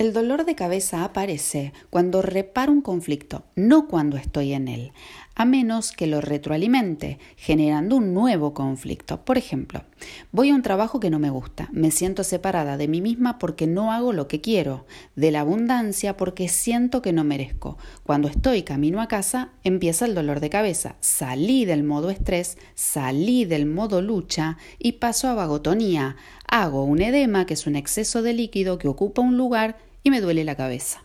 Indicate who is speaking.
Speaker 1: El dolor de cabeza aparece cuando reparo un conflicto, no cuando estoy en él, a menos que lo retroalimente, generando un nuevo conflicto. Por ejemplo, voy a un trabajo que no me gusta, me siento separada de mí misma porque no hago lo que quiero, de la abundancia porque siento que no merezco. Cuando estoy camino a casa, empieza el dolor de cabeza. Salí del modo estrés, salí del modo lucha y paso a vagotonía. Hago un edema, que es un exceso de líquido que ocupa un lugar y me duele la cabeza.